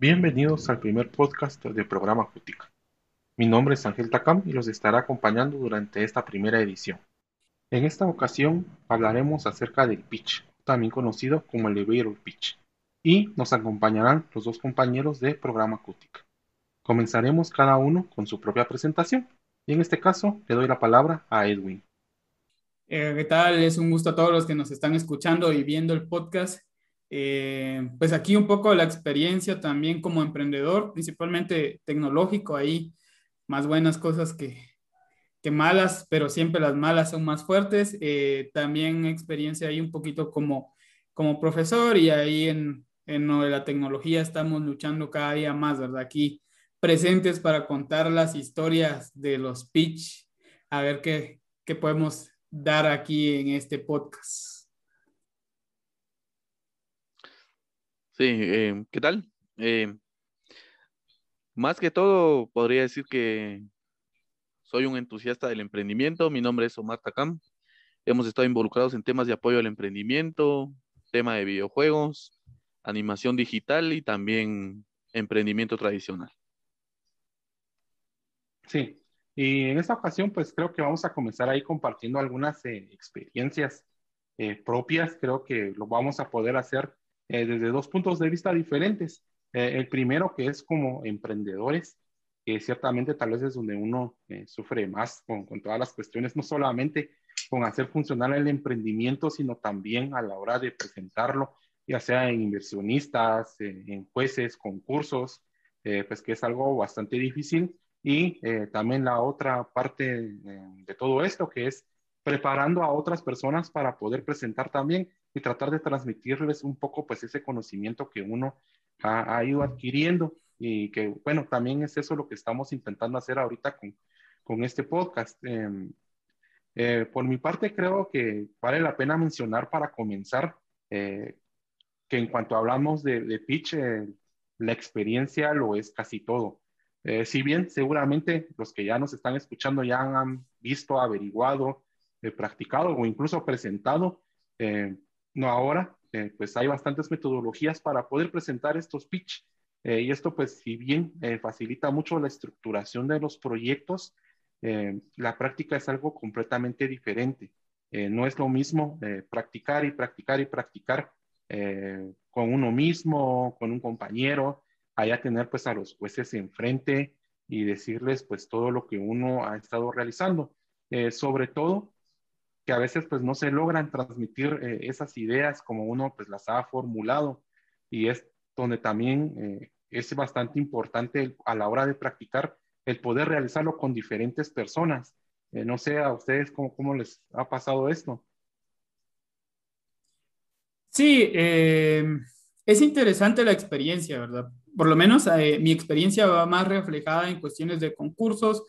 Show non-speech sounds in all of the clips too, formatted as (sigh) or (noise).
Bienvenidos al primer podcast del programa Cutica. Mi nombre es Ángel Takam y los estará acompañando durante esta primera edición. En esta ocasión hablaremos acerca del pitch, también conocido como elevator pitch, y nos acompañarán los dos compañeros del programa Cutica. Comenzaremos cada uno con su propia presentación y en este caso le doy la palabra a Edwin. Eh, ¿Qué tal? Es un gusto a todos los que nos están escuchando y viendo el podcast. Eh, pues aquí un poco la experiencia también como emprendedor, principalmente tecnológico, ahí más buenas cosas que, que malas, pero siempre las malas son más fuertes. Eh, también experiencia ahí un poquito como, como profesor y ahí en, en lo de la tecnología estamos luchando cada día más, ¿verdad? Aquí presentes para contar las historias de los pitch, a ver qué, qué podemos dar aquí en este podcast. Sí, eh, ¿qué tal? Eh, más que todo, podría decir que soy un entusiasta del emprendimiento. Mi nombre es Omar Takam. Hemos estado involucrados en temas de apoyo al emprendimiento, tema de videojuegos, animación digital y también emprendimiento tradicional. Sí, y en esta ocasión pues creo que vamos a comenzar ahí compartiendo algunas eh, experiencias eh, propias. Creo que lo vamos a poder hacer eh, desde dos puntos de vista diferentes. Eh, el primero que es como emprendedores, que ciertamente tal vez es donde uno eh, sufre más con, con, todas las cuestiones, no solamente con hacer funcionar el emprendimiento, sino también a la hora de presentarlo, ya sea en inversionistas, en jueces, concursos, pues que es algo bastante difícil. Y también la otra parte de todo esto, que es preparando a otras personas para poder presentar también y tratar de transmitirles un poco pues ese conocimiento que uno ha, ido adquiriendo y que, bueno, también es eso lo que estamos intentando hacer ahorita con, con este podcast. Eh, eh, por mi parte, creo que vale la pena mencionar para comenzar eh, que en cuanto hablamos de, de pitch, eh, la experiencia lo es casi todo. Eh, si bien seguramente los que ya nos están escuchando ya han visto, averiguado, practicado o incluso presentado, no ahora, eh, pues hay bastantes metodologías para poder presentar estos pitch. Eh, y esto, pues, si bien eh, facilita mucho la estructuración de los proyectos, la práctica es algo completamente diferente. no es lo mismo practicar y practicar y practicar con uno mismo, con un compañero, allá tener pues a los jueces enfrente y decirles pues todo lo que uno ha estado realizando. sobre todo que a veces pues no se logran transmitir eh, esas ideas como uno pues las ha formulado y es donde también eh, es bastante importante a la hora de practicar el poder realizarlo con diferentes personas. Eh, no sé a ustedes cómo, cómo, les ha pasado esto. Sí, es interesante la experiencia, ¿verdad? Por lo menos mi experiencia va más reflejada en cuestiones de concursos,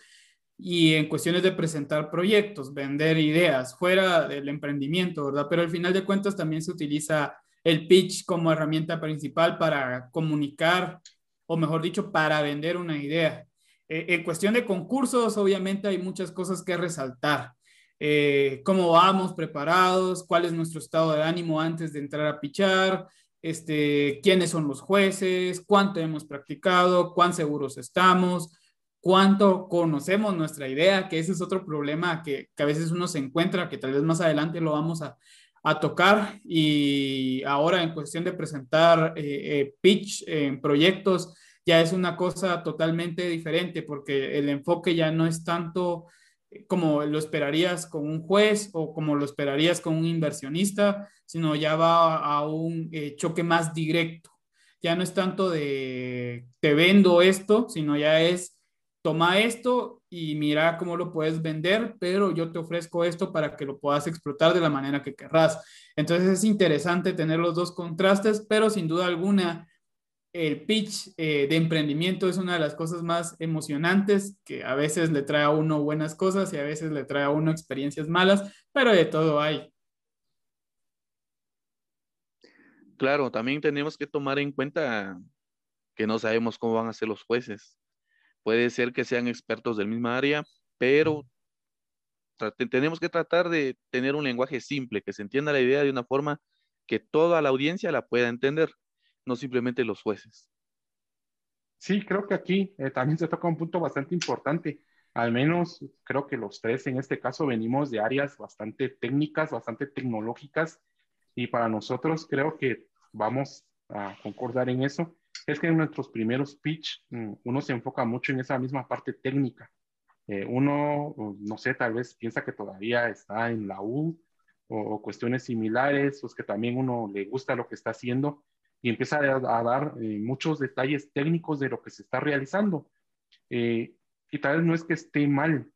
y en cuestiones de presentar proyectos, vender ideas fuera del emprendimiento, ¿verdad? Pero al final de cuentas también se utiliza el pitch como herramienta principal para comunicar, o mejor dicho, para vender una idea. Eh, en cuestión de concursos, obviamente hay muchas cosas que resaltar. Eh, cómo vamos preparados, cuál es nuestro estado de ánimo antes de entrar a pichar, este, quiénes son los jueces, cuánto hemos practicado, cuán seguros estamos, cuánto conocemos nuestra idea, que ese es otro problema que, que, a veces uno se encuentra, que tal vez más adelante lo vamos a, a tocar. Y ahora en cuestión de presentar eh, eh, pitch en proyectos, ya es una cosa totalmente diferente porque el enfoque ya no es tanto eh, como lo esperarías con un juez o como lo esperarías con un inversionista, sino ya va a un eh, choque más directo. Ya no es tanto de te vendo esto, sino ya es toma esto y mira cómo lo puedes vender, pero yo te ofrezco esto para que lo puedas explotar de la manera que querrás. Entonces es interesante tener los dos contrastes, pero sin duda alguna el pitch eh, de emprendimiento es una de las cosas más emocionantes que a veces le trae a uno buenas cosas y a veces le trae a uno experiencias malas, pero de todo hay. Claro, también tenemos que tomar en cuenta que no sabemos cómo van a ser los jueces Puede ser que sean expertos del misma área, pero tenemos que tratar de tener un lenguaje simple, que se entienda la idea de una forma que toda la audiencia la pueda entender, no simplemente los jueces. Sí, creo que aquí eh, también se toca un punto bastante importante. Al menos creo que los tres en este caso venimos de áreas bastante técnicas, bastante tecnológicas y para nosotros creo que vamos a concordar en eso. Es que en nuestros primeros pitch mm, uno se enfoca mucho en esa misma parte técnica. Eh, uno, no sé, tal vez piensa que todavía está en la U o, cuestiones similares, o es que también uno le gusta lo que está haciendo y empieza a, dar eh, muchos detalles técnicos de lo que se está realizando. Eh, y tal vez no es que esté mal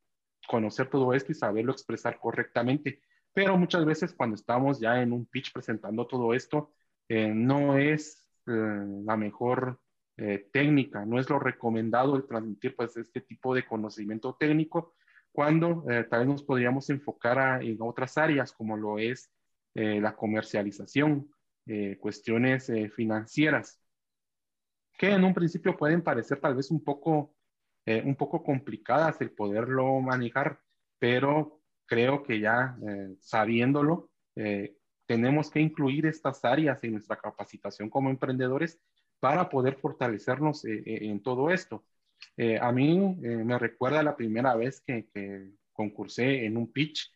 conocer todo esto y saberlo expresar correctamente, pero muchas veces cuando estamos ya en un pitch presentando todo esto, eh, no es la mejor técnica, no es lo recomendado el transmitir pues este tipo de conocimiento técnico cuando tal vez nos podríamos enfocar en otras áreas como lo es la comercialización, eh, cuestiones eh, financieras, que en un principio pueden parecer tal vez un poco, eh, un poco complicadas el poderlo manejar, pero creo que ya sabiéndolo, tenemos que incluir estas áreas en nuestra capacitación como emprendedores para poder fortalecernos en todo esto. a mí me recuerda la primera vez que, concursé en un pitch.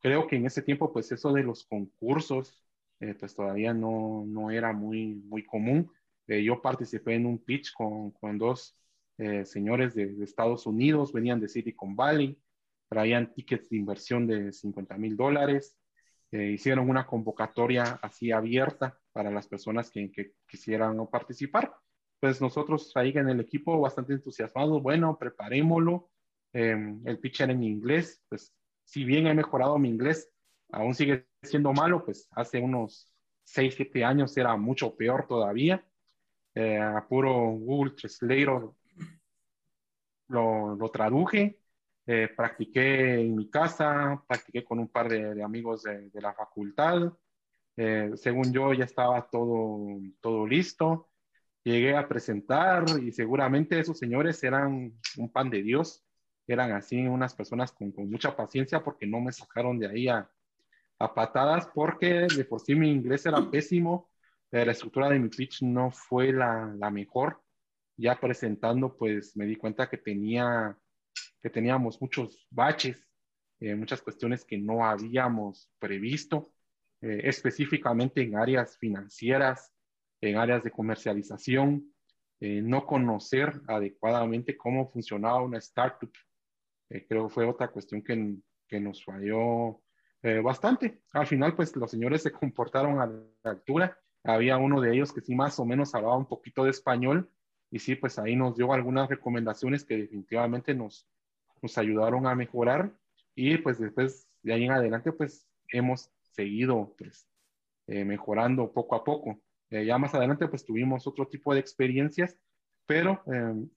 Creo que en ese tiempo, pues eso de los concursos eh, pues todavía no, no, era muy, muy común. Eh, yo participé en un pitch con, con dos eh, señores de, Estados Unidos, venían de Silicon Valley, traían tickets de inversión de 50 mil dólares, hicieron una convocatoria así abierta para las personas que, que quisieran participar. Pues nosotros ahí en el equipo bastante entusiasmados, bueno, preparémoslo. el pitch era en inglés, pues si bien he mejorado mi inglés, aún sigue siendo malo, pues hace unos 6, 7 años era mucho peor todavía. Eh, a puro Google Translator lo, lo traduje, eh, practiqué en mi casa, practiqué con un par de, amigos de, la facultad. Eh, según yo ya estaba todo, todo listo. Llegué a presentar y seguramente esos señores eran un pan de Dios. Eran así unas personas con, con mucha paciencia porque no me sacaron de ahí a, a patadas porque de por sí mi inglés era pésimo, la estructura de mi pitch no fue la, la mejor. Ya presentando, pues me di cuenta que tenía que teníamos muchos baches, eh, muchas cuestiones que no habíamos previsto, eh, específicamente en áreas financieras, en áreas de comercialización, eh, no conocer adecuadamente cómo funcionaba una startup. creo que fue otra cuestión que, que nos falló eh, bastante. Al final, pues los señores se comportaron a la altura. Había uno de ellos que sí más o menos hablaba un poquito de español y sí, pues ahí nos dio algunas recomendaciones que definitivamente nos, nos ayudaron a mejorar y pues después de ahí en adelante pues hemos seguido pues eh, mejorando poco a poco. Eh, ya más adelante pues tuvimos otro tipo de experiencias, pero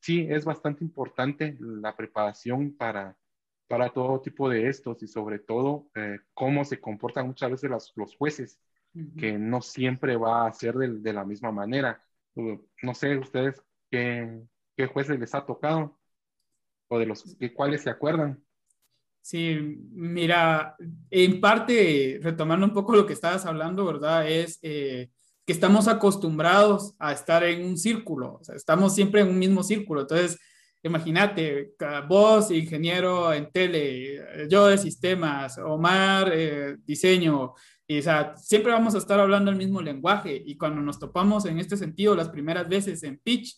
sí es bastante importante la preparación para para todo tipo de estos y sobre todo eh, cómo se comportan muchas veces los jueces, que no siempre va a ser de, la misma manera. Uh, no sé, ustedes qué, qué, jueces les ha tocado o de los que cuáles se acuerdan. Sí, mira, en parte, retomando un poco lo que estabas hablando, ¿verdad? Es eh, que estamos acostumbrados a estar en un círculo, o sea, estamos siempre en un mismo círculo. Entonces, imagínate, vos, ingeniero en tele, yo de sistemas, Omar, eh, diseño, y, o sea, siempre vamos a estar hablando el mismo lenguaje y cuando nos topamos en este sentido las primeras veces en pitch,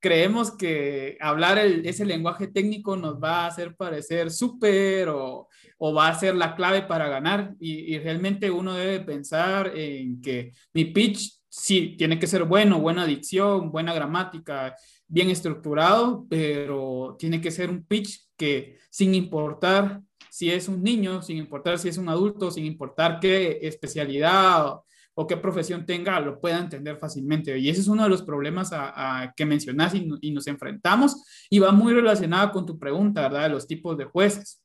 creemos que hablar ese lenguaje técnico nos va a hacer parecer súper o, o, va a ser la clave para ganar. Y, y realmente uno debe pensar en que mi pitch sí tiene que ser bueno, buena dicción, buena gramática, bien estructurado, pero tiene que ser un pitch que sin importar si es un niño, sin importar si es un adulto, sin importar qué especialidad o, qué profesión tenga, lo pueda entender fácilmente. Y ese es uno de los problemas a, que mencionas y, nos enfrentamos y va muy relacionado con tu pregunta, ¿verdad? De los tipos de jueces.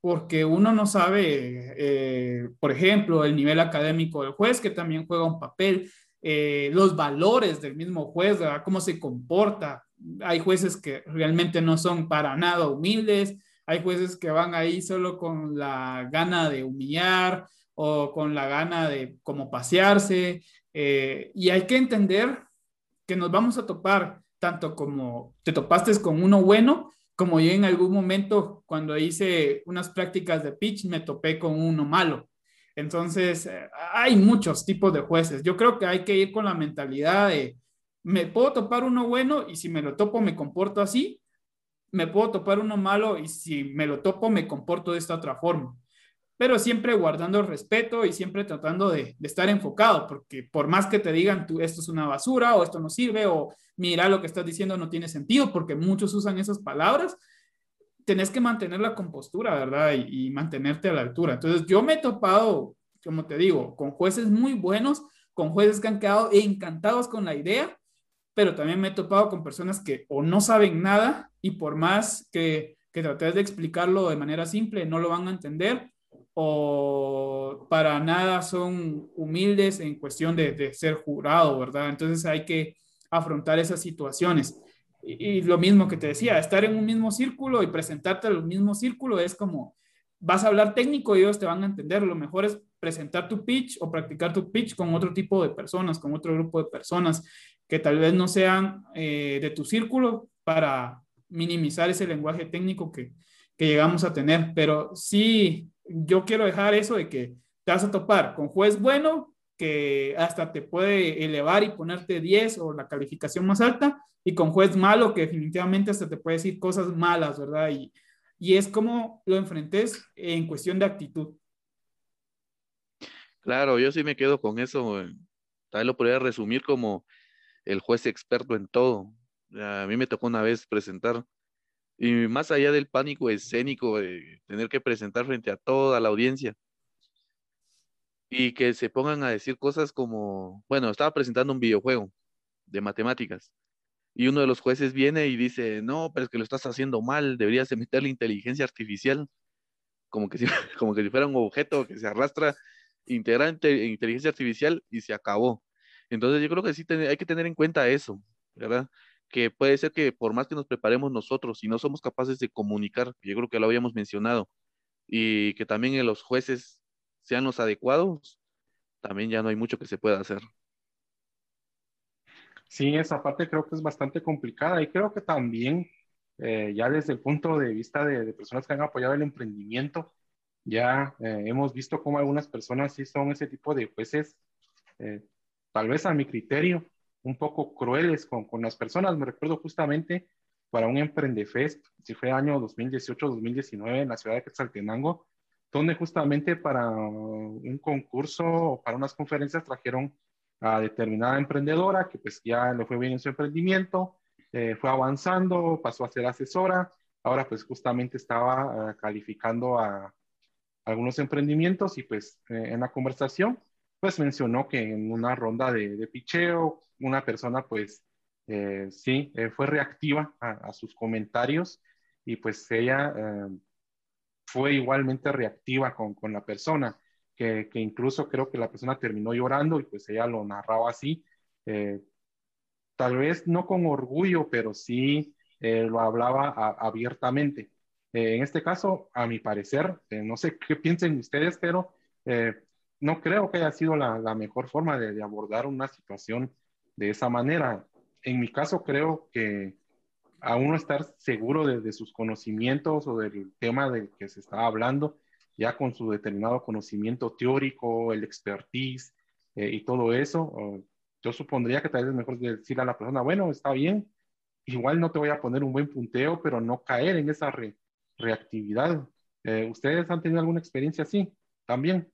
Porque uno no sabe, eh, por ejemplo, el nivel académico del juez, que también juega un papel, eh, los valores del mismo juez, ¿verdad? cómo se comporta. Hay jueces que realmente no son para nada humildes, hay jueces que van ahí solo con la gana de humillar o con la gana de como pasearse. Eh, y hay que entender que nos vamos a topar tanto como te topaste con uno bueno, como yo en algún momento cuando hice unas prácticas de pitch me topé con uno malo. Entonces, eh, hay muchos tipos de jueces. Yo creo que hay que ir con la mentalidad de, me puedo topar uno bueno y si me lo topo me comporto así, me puedo topar uno malo y si me lo topo me comporto de esta otra forma. Pero siempre guardando el respeto y siempre tratando de, estar enfocado, porque por más que te digan, tú, esto es una basura o esto no sirve o mira lo que estás diciendo no tiene sentido, porque muchos usan esas palabras, tenés que mantener la compostura, ¿verdad? Y, y, mantenerte a la altura. Entonces, yo me he topado, como te digo, con jueces muy buenos, con jueces que han quedado encantados con la idea, pero también me he topado con personas que o no saben nada y por más que, que trates de explicarlo de manera simple, no lo van a entender o para nada son humildes en cuestión de, de ser jurado, ¿verdad? Entonces hay que afrontar esas situaciones. Y, lo mismo que te decía, estar en un mismo círculo y presentarte al mismo círculo es como, vas a hablar técnico y ellos te van a entender. Lo mejor es presentar tu pitch o practicar tu pitch con otro tipo de personas, con otro grupo de personas que tal vez no sean eh, de tu círculo para minimizar ese lenguaje técnico que, que llegamos a tener. Pero sí, yo quiero dejar eso de que te vas a topar con juez bueno que hasta te puede elevar y ponerte 10 o la calificación más alta, y con juez malo que definitivamente hasta te puede decir cosas malas, ¿verdad? Y, y es como lo enfrentes en cuestión de actitud. Claro, yo sí me quedo con eso. Tal vez lo podría resumir como el juez experto en todo. A mí me tocó una vez presentar, y más allá del pánico escénico de tener que presentar frente a toda la audiencia, y que se pongan a decir cosas como, bueno, estaba presentando un videojuego de matemáticas y uno de los jueces viene y dice, no, pero es que lo estás haciendo mal, deberías la inteligencia artificial, como que si, (laughs) como que si fuera un objeto que se arrastra, integrar inteligencia artificial y se acabó. Entonces yo creo que sí hay que tener en cuenta eso, ¿verdad? Que puede ser que por más que nos preparemos nosotros, si no somos capaces de comunicar, yo creo que lo habíamos mencionado, y que también los jueces sean los adecuados, también ya no hay mucho que se pueda hacer. Sí, esa parte creo que es bastante complicada y creo que también eh, ya desde el punto de vista de, personas que han apoyado el emprendimiento, ya eh, hemos visto cómo algunas personas sí son ese tipo de jueces, eh, tal vez a mi criterio, un poco crueles con, con las personas. Me recuerdo justamente para un Emprendefest, si fue año 2018-2019 en la ciudad de Quetzaltenango, donde justamente para un concurso o para unas conferencias trajeron a determinada emprendedora que pues ya le fue bien en su emprendimiento, eh, fue avanzando, pasó a ser asesora, ahora pues justamente estaba eh, calificando a algunos emprendimientos y pues eh, en la conversación pues mencionó que en una ronda de, de picheo una persona pues sí fue reactiva a, a, sus comentarios y pues ella fue igualmente reactiva con, con la persona, que, que, incluso creo que la persona terminó llorando y pues ella lo narraba así, eh, tal vez no con orgullo, pero sí eh, lo hablaba abiertamente. Eh, en este caso, a mi parecer, no sé qué piensen ustedes, pero no creo que haya sido la, mejor forma de, abordar una situación de esa manera. En mi caso, creo que a uno estar seguro de, sus conocimientos o del tema del que se estaba hablando, ya con su determinado conocimiento teórico, el expertise eh, y todo eso, yo supondría que tal vez es mejor decirle a la persona, bueno, está bien, igual no te voy a poner un buen punteo, pero no caer en esa reactividad. Eh, ¿Ustedes han tenido alguna experiencia así también?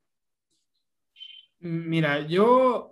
Mira, yo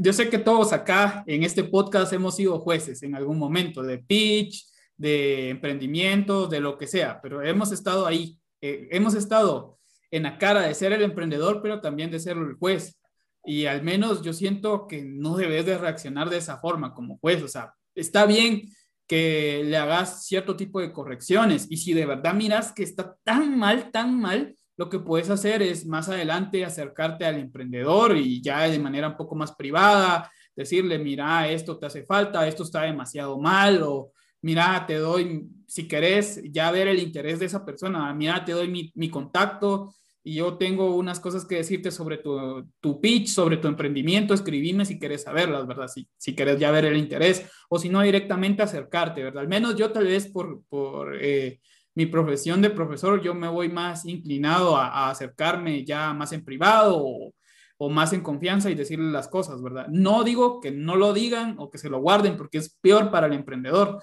yo sé que todos acá en este podcast hemos sido jueces en algún momento de pitch, de emprendimiento, de lo que sea, pero hemos estado ahí, eh, hemos estado en la cara de ser el emprendedor, pero también de ser el juez. Y al menos yo siento que no debes de reaccionar de esa forma como juez. O sea, está bien que le hagas cierto tipo de correcciones y si de verdad miras que está tan mal, tan mal, lo que puedes hacer es más adelante acercarte al emprendedor y ya de manera un poco más privada, decirle, mira, esto te hace falta, esto está demasiado mal, o mira, te doy, si querés ya ver el interés de esa persona, mira, te doy mi, mi contacto y yo tengo unas cosas que decirte sobre tu, tu pitch, sobre tu emprendimiento, escribime si quieres saberlas, ¿verdad? Si, si quieres ya ver el interés o si no directamente acercarte, ¿verdad? Al menos yo tal vez por, por eh, mi profesión de profesor, yo me voy más inclinado a, a acercarme ya más en privado o, o más en confianza y decirle las cosas, ¿verdad? No digo que no lo digan o que se lo guarden porque es peor para el emprendedor,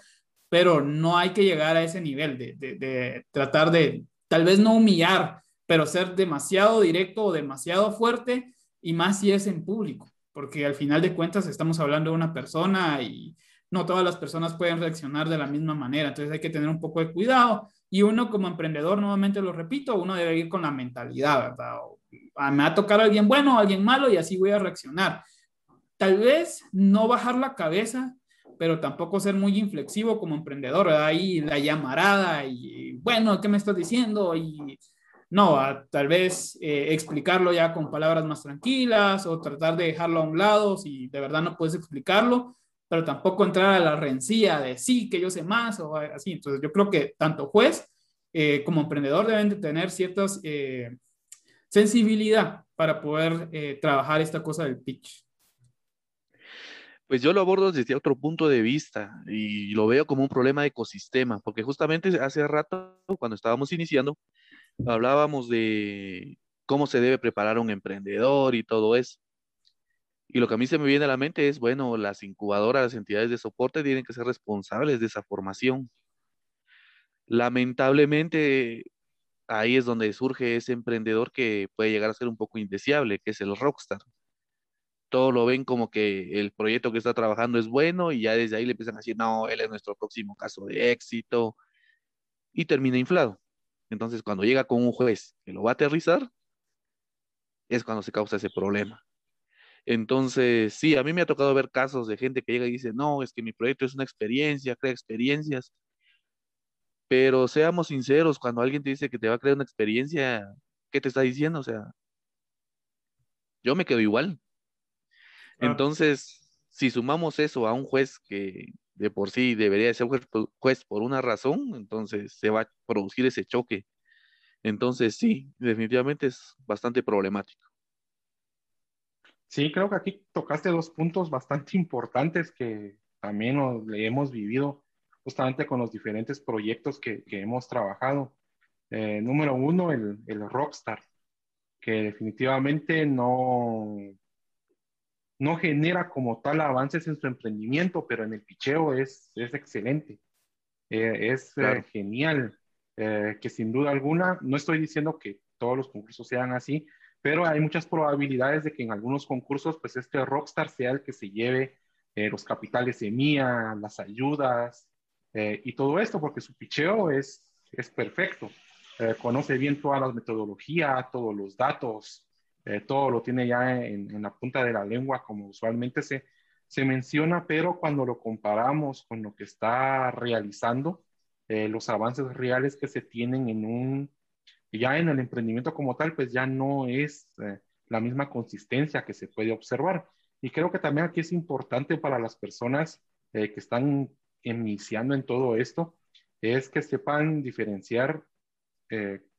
pero no hay que llegar a ese nivel de, de, de tratar de tal vez no humillar pero ser demasiado directo o demasiado fuerte y más si es en público, porque al final de cuentas estamos hablando de una persona y no todas las personas pueden reaccionar de la misma manera, entonces hay que tener un poco de cuidado y uno como emprendedor, nuevamente lo repito, uno debe ir con la mentalidad, ¿verdad? Ah, me va a tocar alguien bueno o alguien malo y así voy a reaccionar. Tal vez no bajar la cabeza, pero tampoco ser muy inflexivo como emprendedor, ¿verdad? Ahí la llamarada y, bueno, ¿qué me estás diciendo? Y no, tal vez eh, explicarlo ya con palabras más tranquilas o tratar de dejarlo a un lado si de verdad no puedes explicarlo, pero tampoco entrar a la rencilla de sí, que yo sé más o así. Entonces yo creo que tanto juez eh, como emprendedor deben de tener ciertas eh, sensibilidad para poder trabajar esta cosa del pitch. Pues yo lo abordo desde otro punto de vista y lo veo como un problema de ecosistema, porque justamente hace rato, cuando estábamos iniciando, hablábamos de cómo se debe preparar un emprendedor y todo eso. Y lo que a mí se me viene a la mente es, bueno, las incubadoras, las entidades de soporte tienen que ser responsables de esa formación. Lamentablemente, ahí es donde surge ese emprendedor que puede llegar a ser un poco indeseable, que es el rockstar. Todo lo ven como que el proyecto que está trabajando es bueno y ya desde ahí le empiezan a decir, no, él es nuestro próximo caso de éxito y termina inflado. Entonces, cuando llega con un juez que lo va a aterrizar, es cuando se causa ese problema. Entonces, sí, a mí me ha tocado ver casos de gente que llega y dice, no, es que mi proyecto es una experiencia, crea experiencias. Pero seamos sinceros, cuando alguien te dice que te va a crear una experiencia, ¿qué te está diciendo? O sea, yo me quedo igual. Entonces, si sumamos eso a un juez que de por sí debería ser juez por una razón, entonces se va a producir ese choque. Entonces sí, definitivamente es bastante problemático. Sí, creo que aquí tocaste dos puntos bastante (laughs) importantes que también le hemos vivido justamente con los diferentes proyectos que, hemos trabajado. Eh, número uno, el, el rockstar, que definitivamente no, no genera como tal avances en su emprendimiento, pero en el picheo es, es excelente. Eh, es eh, genial, eh, que sin duda alguna, no estoy diciendo que todos los concursos sean así, pero hay muchas probabilidades de que en algunos concursos, pues este rockstar sea el que se lleve los capitales mía, las ayudas y todo esto, porque su picheo es, es perfecto. conoce bien todas las metodologías, todos los datos, eh, todo lo tiene ya en, la punta de la lengua, como usualmente se, se menciona, pero cuando lo comparamos con lo que está realizando, eh, los avances reales que se tienen en un, ya en el emprendimiento como tal, pues ya no es eh, la misma consistencia que se puede observar. Y creo que también aquí es importante para las personas que están iniciando en todo esto, es que sepan diferenciar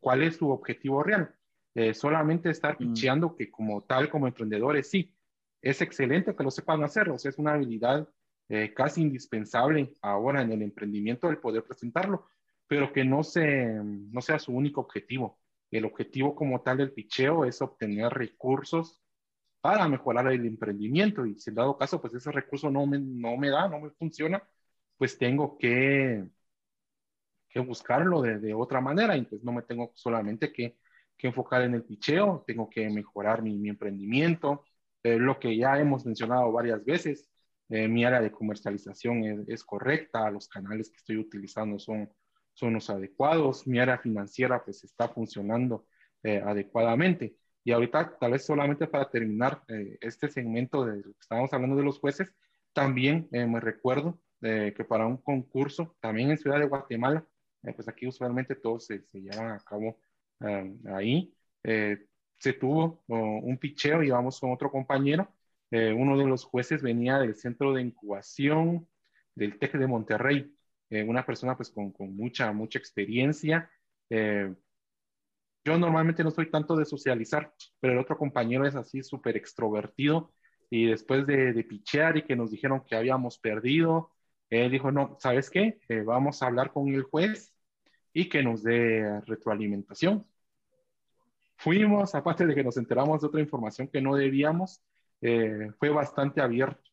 cuál es su objetivo real. Eh, solamente estar mm. picheando que como tal, como emprendedores, sí, es excelente que lo sepan hacer, o sea, es una habilidad eh, casi indispensable ahora en el emprendimiento el poder presentarlo, pero que no, se, no sea su único objetivo. El objetivo como tal del picheo es obtener recursos para mejorar el emprendimiento. Y si en dado caso, pues ese recurso no me, no me da, no me funciona, pues tengo que, que buscarlo de, de otra manera. Y pues no me tengo solamente que que enfocar en el picheo, tengo que mejorar mi, emprendimiento, eh, lo que ya hemos mencionado varias veces, eh, mi área de comercialización es, correcta, los canales que estoy utilizando son, son los adecuados, mi área financiera pues está funcionando eh, adecuadamente. Y ahorita, tal vez solamente para terminar este segmento de lo que estábamos hablando de los jueces, también me recuerdo que para un concurso, también en Ciudad de Guatemala, pues aquí usualmente todo se, se llevan a cabo ahí. Eh, se tuvo un picheo, íbamos con otro compañero. Eh, uno de los jueces venía del centro de incubación del TEC de Monterrey, eh, una persona pues con, con, mucha, mucha experiencia. yo normalmente no soy tanto de socializar, pero el otro compañero es así súper extrovertido y después de, de, pichear y que nos dijeron que habíamos perdido, él dijo, no, ¿sabes qué? Eh, vamos a hablar con el juez y que nos dé retroalimentación. Fuimos, aparte de que nos enteramos de otra información que no debíamos, eh, fue bastante abierto,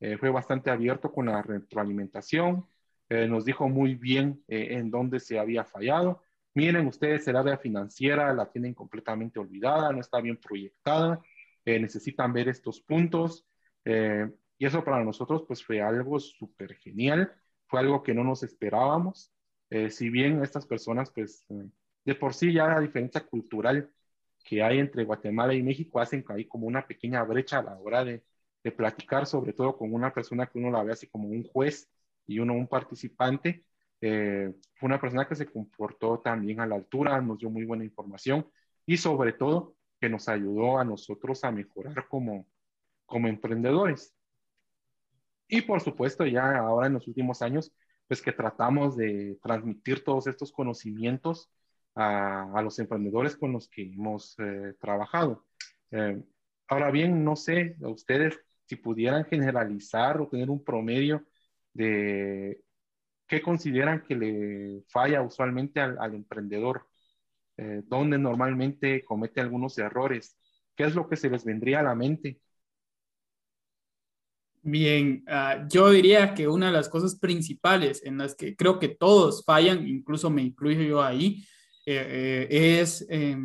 eh, fue bastante abierto con la retroalimentación, nos dijo muy bien en dónde se había fallado. Miren, ustedes el área financiera la tienen completamente olvidada, no está bien proyectada, necesitan ver estos puntos. Y eso para nosotros pues fue algo súper genial, fue algo que no nos esperábamos. Eh, si bien estas personas pues eh, de por sí ya la diferencia cultural que hay entre Guatemala y México hacen que como una pequeña brecha a la hora de, de platicar, sobre todo con una persona que uno la ve así como un juez y uno un participante. Eh, fue una persona que se comportó también a la altura, nos dio muy buena información y sobre todo que nos ayudó a nosotros a mejorar como, como emprendedores. Y por supuesto, ya ahora en los últimos años, pues que tratamos de transmitir todos estos conocimientos a, a los emprendedores con los que hemos eh, trabajado. Eh, ahora bien, no sé, a ustedes si pudieran generalizar o tener un promedio de qué consideran que le falla usualmente al, emprendedor, eh, dónde normalmente comete algunos errores, qué es lo que se les vendría a la mente Bien, uh, yo diría que una de las cosas principales en las que creo que todos fallan, incluso me incluyo yo ahí, eh, eh, es eh,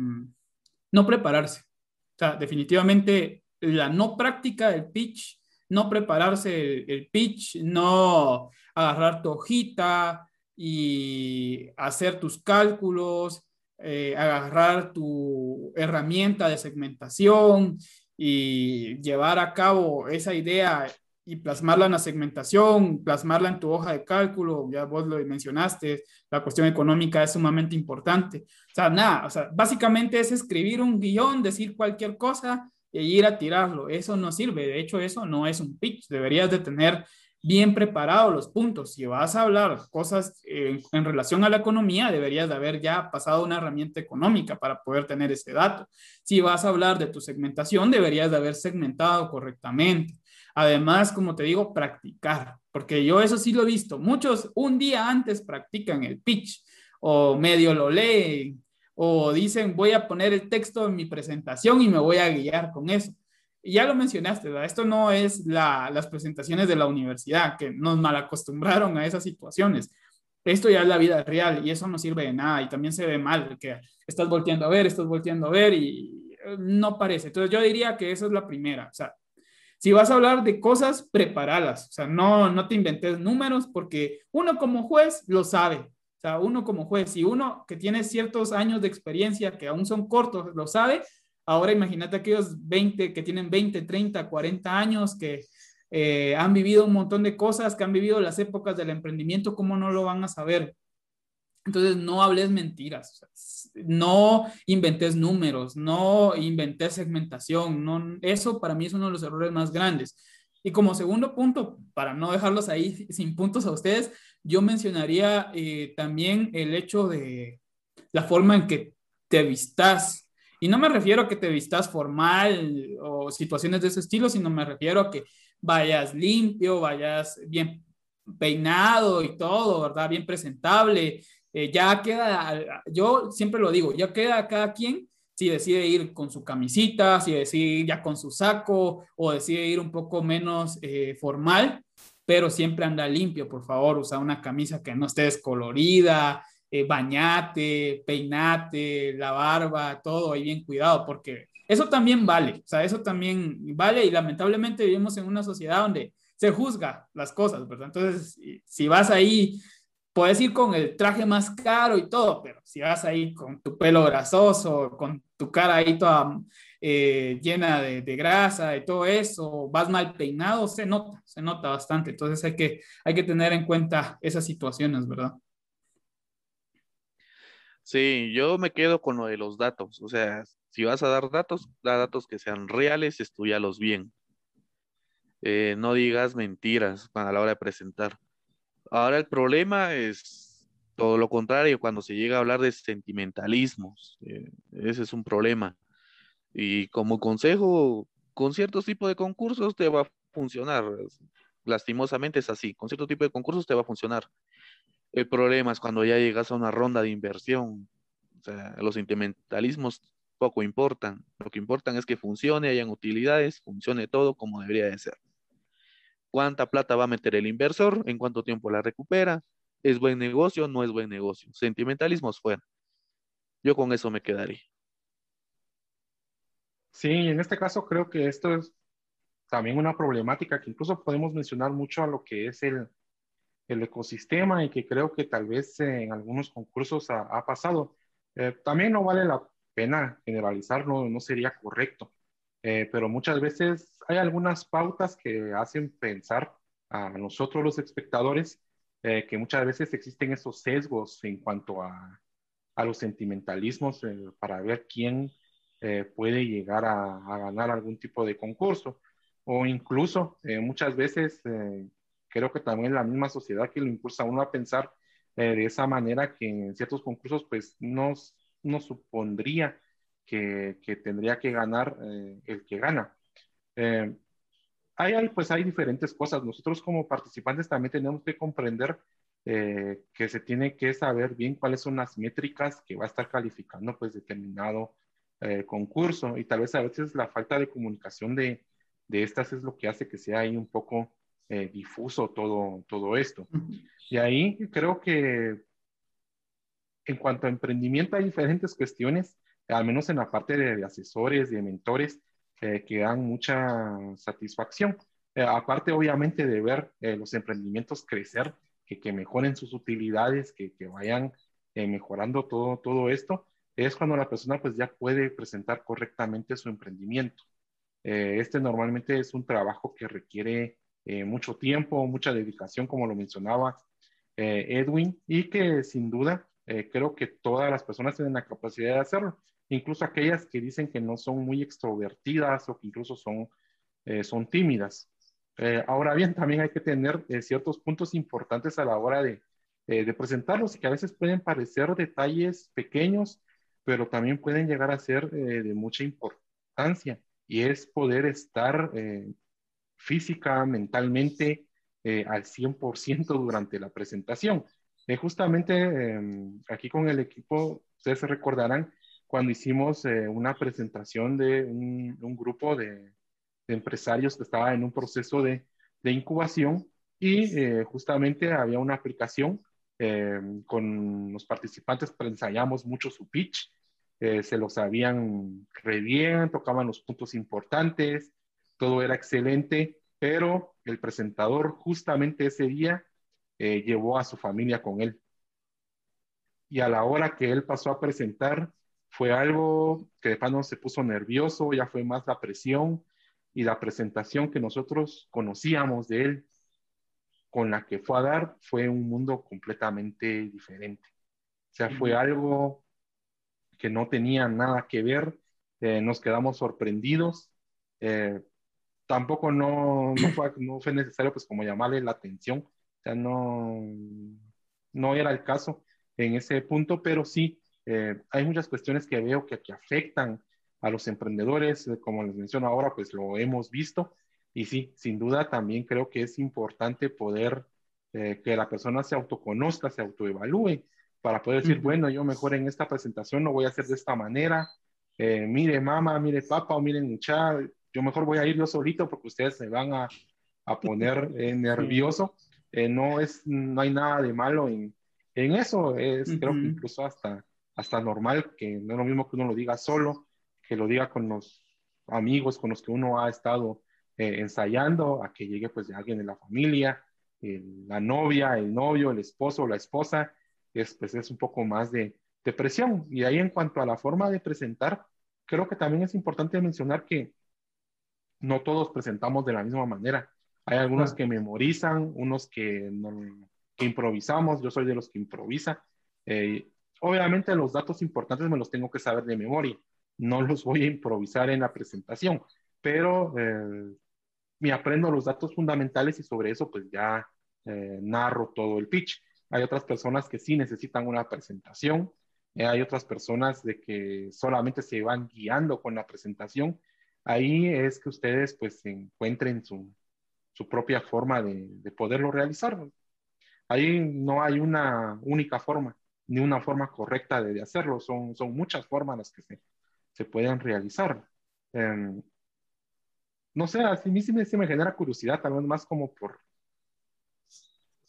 no prepararse. O sea, definitivamente la no práctica del pitch, no prepararse el, pitch, no agarrar tu hojita y hacer tus cálculos, eh, agarrar tu herramienta de segmentación y llevar a cabo esa idea y plasmarla en la segmentación, plasmarla en tu hoja de cálculo, ya vos lo mencionaste, la cuestión económica es sumamente importante. O sea, nada, o sea, básicamente es escribir un guion, decir cualquier cosa e ir a tirarlo. Eso no sirve, de hecho eso no es un pitch, deberías de tener bien preparados los puntos. Si vas a hablar cosas en, en relación a la economía, deberías de haber ya pasado una herramienta económica para poder tener ese dato. Si vas a hablar de tu segmentación, deberías de haber segmentado correctamente. Además, como te digo, practicar, porque yo eso sí lo he visto. Muchos un día antes practican el pitch o medio lo leen o dicen voy a poner el texto en mi presentación y me voy a guiar con eso. Ya lo mencionaste, ¿verdad? esto no es la, las presentaciones de la universidad, que nos mal acostumbraron a esas situaciones. Esto ya es la vida real y eso no sirve de nada y también se ve mal, que estás volteando a ver, estás volteando a ver y eh, no parece. Entonces yo diría que esa es la primera, o sea, si vas a hablar de cosas, preparalas. O sea, no, no te inventes números porque uno como juez lo sabe. Sea, uno como juez y uno que tiene ciertos años de experiencia que aún son cortos, lo sabe. Ahora imagínate aquellos 20 que tienen 20, 30, 40 años que eh, han vivido un montón de cosas, que han vivido las épocas del emprendimiento, ¿cómo no lo van a saber? Entonces, no hables mentiras, no inventes números, no inventes segmentación, no, eso para mí es uno de los errores más grandes. Y como segundo punto, para no dejarlos ahí sin puntos a ustedes, yo mencionaría eh, también el hecho de la forma en que te vistas. Y no me refiero a que te vistas formal o situaciones de ese estilo, sino me refiero a que vayas limpio, vayas bien peinado y todo, ¿verdad? Bien presentable, eh, ya queda, yo siempre lo digo, ya queda cada quien si decide ir con su camisita, si decide ir ya con su saco o decide ir un poco menos eh, formal, pero siempre anda limpio, por favor, usa una camisa que no esté descolorida, eh, bañate, peinate, la barba, todo ahí bien cuidado, porque eso también vale, o sea, eso también vale y lamentablemente vivimos en una sociedad donde se juzga las cosas, ¿verdad? Entonces, si vas ahí puedes ir con el traje más caro y todo, pero si vas ahí con tu pelo grasoso, con tu cara ahí toda eh, llena de, grasa y todo eso, vas mal peinado, se nota, se nota bastante. Entonces hay que, hay que tener en cuenta esas situaciones, ¿verdad? Sí, yo me quedo con lo de los datos. O sea, si vas a dar datos, da datos que sean reales, estudialos bien. Eh, no digas mentiras a la hora de presentar. Ahora el problema es Todo lo contrario, cuando se llega a hablar de sentimentalismos, eh, ese es un problema. Y como consejo, con ciertos tipos de concursos te va a funcionar. Lastimosamente es así, con cierto tipo de concursos te va a funcionar. El problema es cuando ya llegas a una ronda de inversión. O sea, los sentimentalismos poco importan. Lo que importan es que funcione, hayan utilidades, funcione todo como debería de ser. ¿Cuánta plata va a meter el inversor? ¿En cuánto tiempo la recupera? ¿Es buen negocio? ¿No es buen negocio? Sentimentalismos fuera. Yo con eso me quedaría. Sí, en este caso creo que esto es también una problemática que incluso podemos mencionar mucho a lo que es el, el ecosistema y que creo que tal vez en algunos concursos ha, pasado. Eh, también no vale la pena generalizar, no, sería correcto, eh, pero muchas veces hay algunas pautas que hacen pensar a nosotros los espectadores eh, que muchas veces existen esos sesgos en cuanto a, a los sentimentalismos para ver quién eh, puede llegar a, ganar algún tipo de concurso. O incluso eh, muchas veces eh, creo que también la misma sociedad que lo impulsa a uno a pensar de esa manera que en ciertos concursos pues no, no supondría que, que, tendría que ganar el que gana. hay, pues hay diferentes cosas. Nosotros como participantes también tenemos que comprender que se tiene que saber bien cuáles son las métricas que va a estar calificando pues determinado eh, concurso y tal vez a veces la falta de comunicación de, de estas es lo que hace que sea ahí un poco eh, difuso todo, todo esto. Y ahí creo que en cuanto a emprendimiento hay diferentes cuestiones, al menos en la parte de, asesores, de mentores, eh, que dan mucha satisfacción. aparte, obviamente, de ver los emprendimientos crecer, que, que, mejoren sus utilidades, que, que vayan mejorando todo, todo esto es cuando la persona pues ya puede presentar correctamente su emprendimiento. Eh, este normalmente es un trabajo que requiere eh, mucho tiempo, mucha dedicación, como lo mencionaba eh, Edwin, y que sin duda creo que todas las personas tienen la capacidad de hacerlo, incluso aquellas que dicen que no son muy extrovertidas o que incluso son, son tímidas. ahora bien, también hay que tener ciertos puntos importantes a la hora de, de presentarlos y que a veces pueden parecer detalles pequeños, pero también pueden llegar a ser eh, de mucha importancia y es poder estar eh, física, mentalmente eh, al 100% durante la presentación. justamente em, aquí con el equipo, ustedes se recordarán cuando hicimos una presentación de un, grupo de, empresarios que estaba en un proceso de, de incubación y justamente había una aplicación eh, con los participantes ensayamos mucho su pitch, eh, se lo sabían re bien, tocaban los puntos importantes, todo era excelente, pero el presentador justamente ese día eh, llevó a su familia con él. Y a la hora que él pasó a presentar, fue algo que de plano se puso nervioso, ya fue más la presión y la presentación que nosotros conocíamos de él con la que fue a dar fue un mundo completamente diferente. O sea, fue algo que no tenía nada que ver, eh, nos quedamos sorprendidos. Eh, tampoco no, no, fue, (clears throat) no fue necesario pues como llamarle la atención, o sea, no, no era el caso en ese punto, pero sí, eh, hay muchas cuestiones que veo que, que afectan a los emprendedores, como les menciono ahora, pues lo hemos visto, y sí, sin duda también creo que es importante poder eh, que la persona se autoconozca, se autoevalúe, para poder decir, bueno, yo mejor en esta presentación no voy a hacer de esta manera. Eh, mire mamá, mire papá, o miren mucha, yo mejor voy a ir yo solito porque ustedes se van a, a poner (laughs) eh, nervioso. no, es, no hay nada de malo en, en eso, es creo que incluso hasta, hasta normal, que no es lo mismo que uno lo diga solo, que lo diga con los amigos con los que uno ha estado eh, ensayando a que llegue pues de alguien de la familia, la novia, el novio, el esposo o la esposa, es, pues es un poco más de, de, presión. Y ahí en cuanto a la forma de presentar, creo que también es importante mencionar que no todos presentamos de la misma manera. Hay algunos que memorizan, unos que, improvisamos, yo soy de los que improvisa. Eh, obviamente los datos importantes me los tengo que saber de memoria, no los voy a improvisar en la presentación, pero eh, me aprendo los datos fundamentales y sobre eso pues ya eh, narro todo el pitch. hay otras personas que sí necesitan una presentación, eh, hay otras personas de que solamente se van guiando con la presentación. Ahí es que ustedes pues encuentren su, su propia forma de, de, poderlo realizar. Ahí no hay una única forma, ni una forma correcta de, de hacerlo, son, son muchas formas las que se, se pueden realizar. Eh, no sé, a mí sí me, genera curiosidad, tal vez más como por,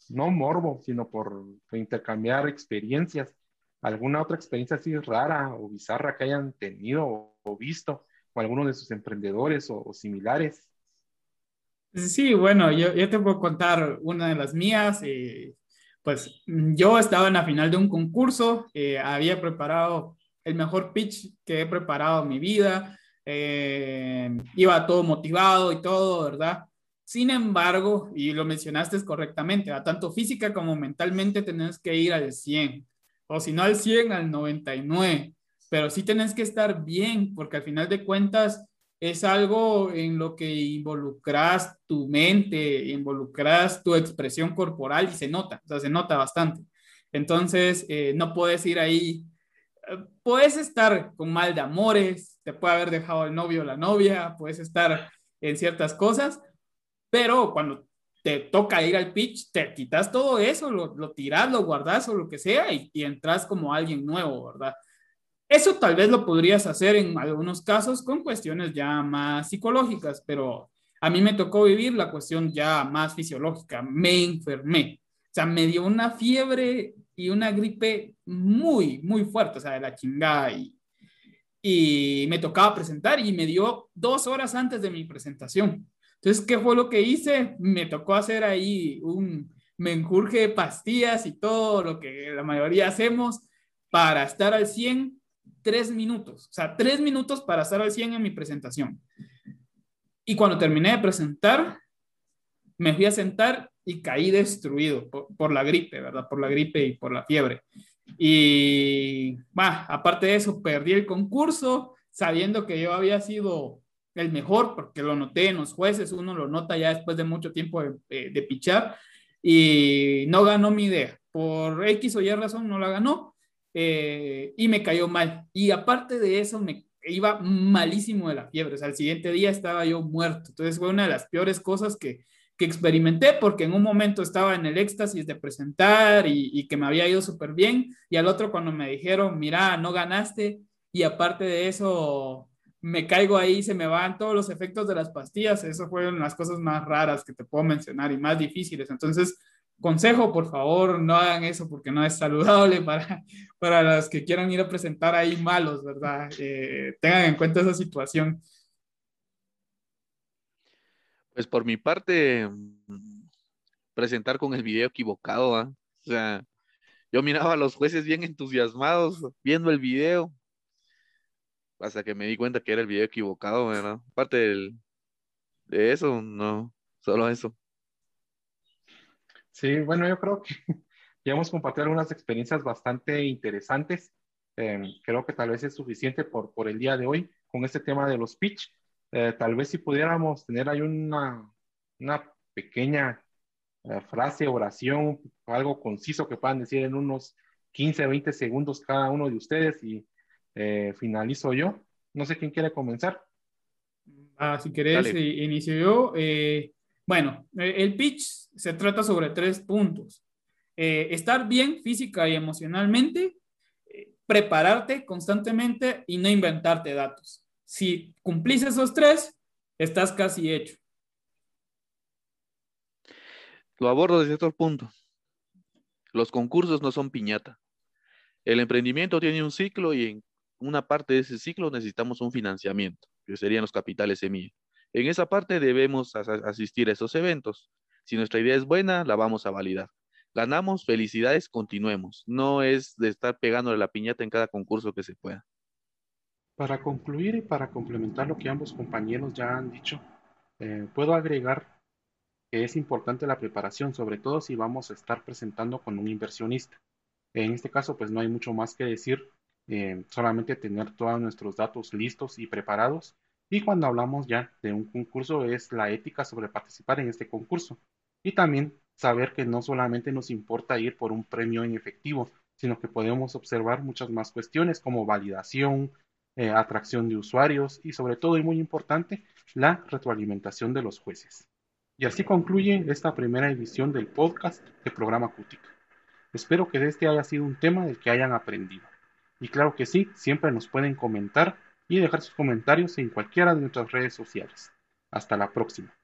no morbo, sino por, intercambiar experiencias. ¿Alguna otra experiencia así rara o bizarra que hayan tenido o, visto con alguno de sus emprendedores o, similares? Sí, bueno, yo, yo, te puedo contar una de las mías. Eh, pues yo estaba en la final de un concurso, eh, había preparado el mejor pitch que he preparado en mi vida, eh, iba todo motivado y todo, ¿verdad? Sin embargo, y lo mencionaste correctamente, a tanto física como mentalmente tenés que ir al 100, o si no al 100, al 99, pero sí tenés que estar bien, porque al final de cuentas es algo en lo que involucras tu mente, involucras tu expresión corporal y se nota, o sea, se nota bastante. Entonces, eh, no puedes ir ahí, puedes estar con mal de amores, te puede haber dejado el novio o la novia, puedes estar en ciertas cosas, pero cuando te toca ir al pitch, te quitas todo eso, lo, lo tiras, lo guardas o lo que sea y, y, entras como alguien nuevo, ¿verdad? Eso tal vez lo podrías hacer en algunos casos con cuestiones ya más psicológicas, pero a mí me tocó vivir la cuestión ya más fisiológica. Me enfermé, o sea, me dio una fiebre y una gripe muy, muy fuerte, o sea, de la chingada y, y me tocaba presentar y me dio dos horas antes de mi presentación. Entonces, ¿qué fue lo que hice? Me tocó hacer ahí un menjurje de pastillas y todo lo que la mayoría hacemos para estar al 100, tres minutos. O sea, tres minutos para estar al 100 en mi presentación. Y cuando terminé de presentar, me fui a sentar y caí destruido por, la gripe, ¿verdad? Por la gripe y por la fiebre. Y, bah, aparte de eso, perdí el concurso sabiendo que yo había sido el mejor, porque lo noté en los jueces, uno lo nota ya después de mucho tiempo de, de, pichar, y no ganó mi idea. Por X o Y razón no la ganó eh, y me cayó mal. Y aparte de eso, me iba malísimo de la fiebre. O sea, el siguiente día estaba yo muerto. Entonces fue una de las peores cosas que, que experimenté porque en un momento estaba en el éxtasis de presentar y, que me había ido súper bien y al otro cuando me dijeron, mira, no ganaste y aparte de eso me caigo ahí, se me van todos los efectos de las pastillas, eso fueron las cosas más raras que te puedo mencionar y más difíciles. Entonces, consejo, por favor, no hagan eso porque no es saludable (laughs) para, para los que quieran ir a presentar ahí malos, ¿verdad? Eh, tengan en cuenta esa situación. Pues por mi parte, mm, presentar con el video equivocado. O sea, yo miraba a los jueces bien entusiasmados viendo el video, hasta que me di cuenta que era el video equivocado, ¿verdad? Aparte de eso, no, solo eso. Sí, bueno, yo creo que (laughs) ya hemos compartido algunas experiencias bastante interesantes. Em, creo que tal vez es suficiente por, por el día de hoy con este tema de los pitch. Eh, tal vez si pudiéramos tener ahí una, una pequeña eh, frase, oración, algo conciso que puedan decir en unos 15, 20 segundos cada uno de ustedes y eh, finalizo yo. No sé quién quiere comenzar. Ah, si querés, inicio yo. bueno, el pitch se trata sobre tres puntos. estar bien física y emocionalmente, prepararte constantemente y no inventarte datos. Si cumplís esos tres, estás casi hecho. Lo abordo desde otro punto. Los concursos no son piñata. El emprendimiento tiene un ciclo y en una parte de ese ciclo necesitamos un financiamiento, que serían los capitales semilla. En esa parte debemos asistir a esos eventos. Si nuestra idea es buena, la vamos a validar. Ganamos, felicidades, continuemos. No es de estar pegándole la piñata en cada concurso que se pueda. Para concluir y para complementar lo que ambos compañeros ya han dicho, eh, puedo agregar que es importante la preparación, sobre todo si vamos a estar presentando con un inversionista. En este caso, pues no hay mucho más que decir, eh, solamente tener todos nuestros datos listos y preparados. Y cuando hablamos ya de un concurso, es la ética sobre participar en este concurso. Y también saber que no solamente nos importa ir por un premio en efectivo, sino que podemos observar muchas más cuestiones como validación, eh, atracción de usuarios y sobre todo y muy importante, la retroalimentación de los jueces. Y así concluye esta primera edición del podcast de Programa Cútica. Espero que este haya sido un tema del que hayan aprendido. Y claro que sí, siempre nos pueden comentar y dejar sus comentarios en cualquiera de nuestras redes sociales. Hasta la próxima.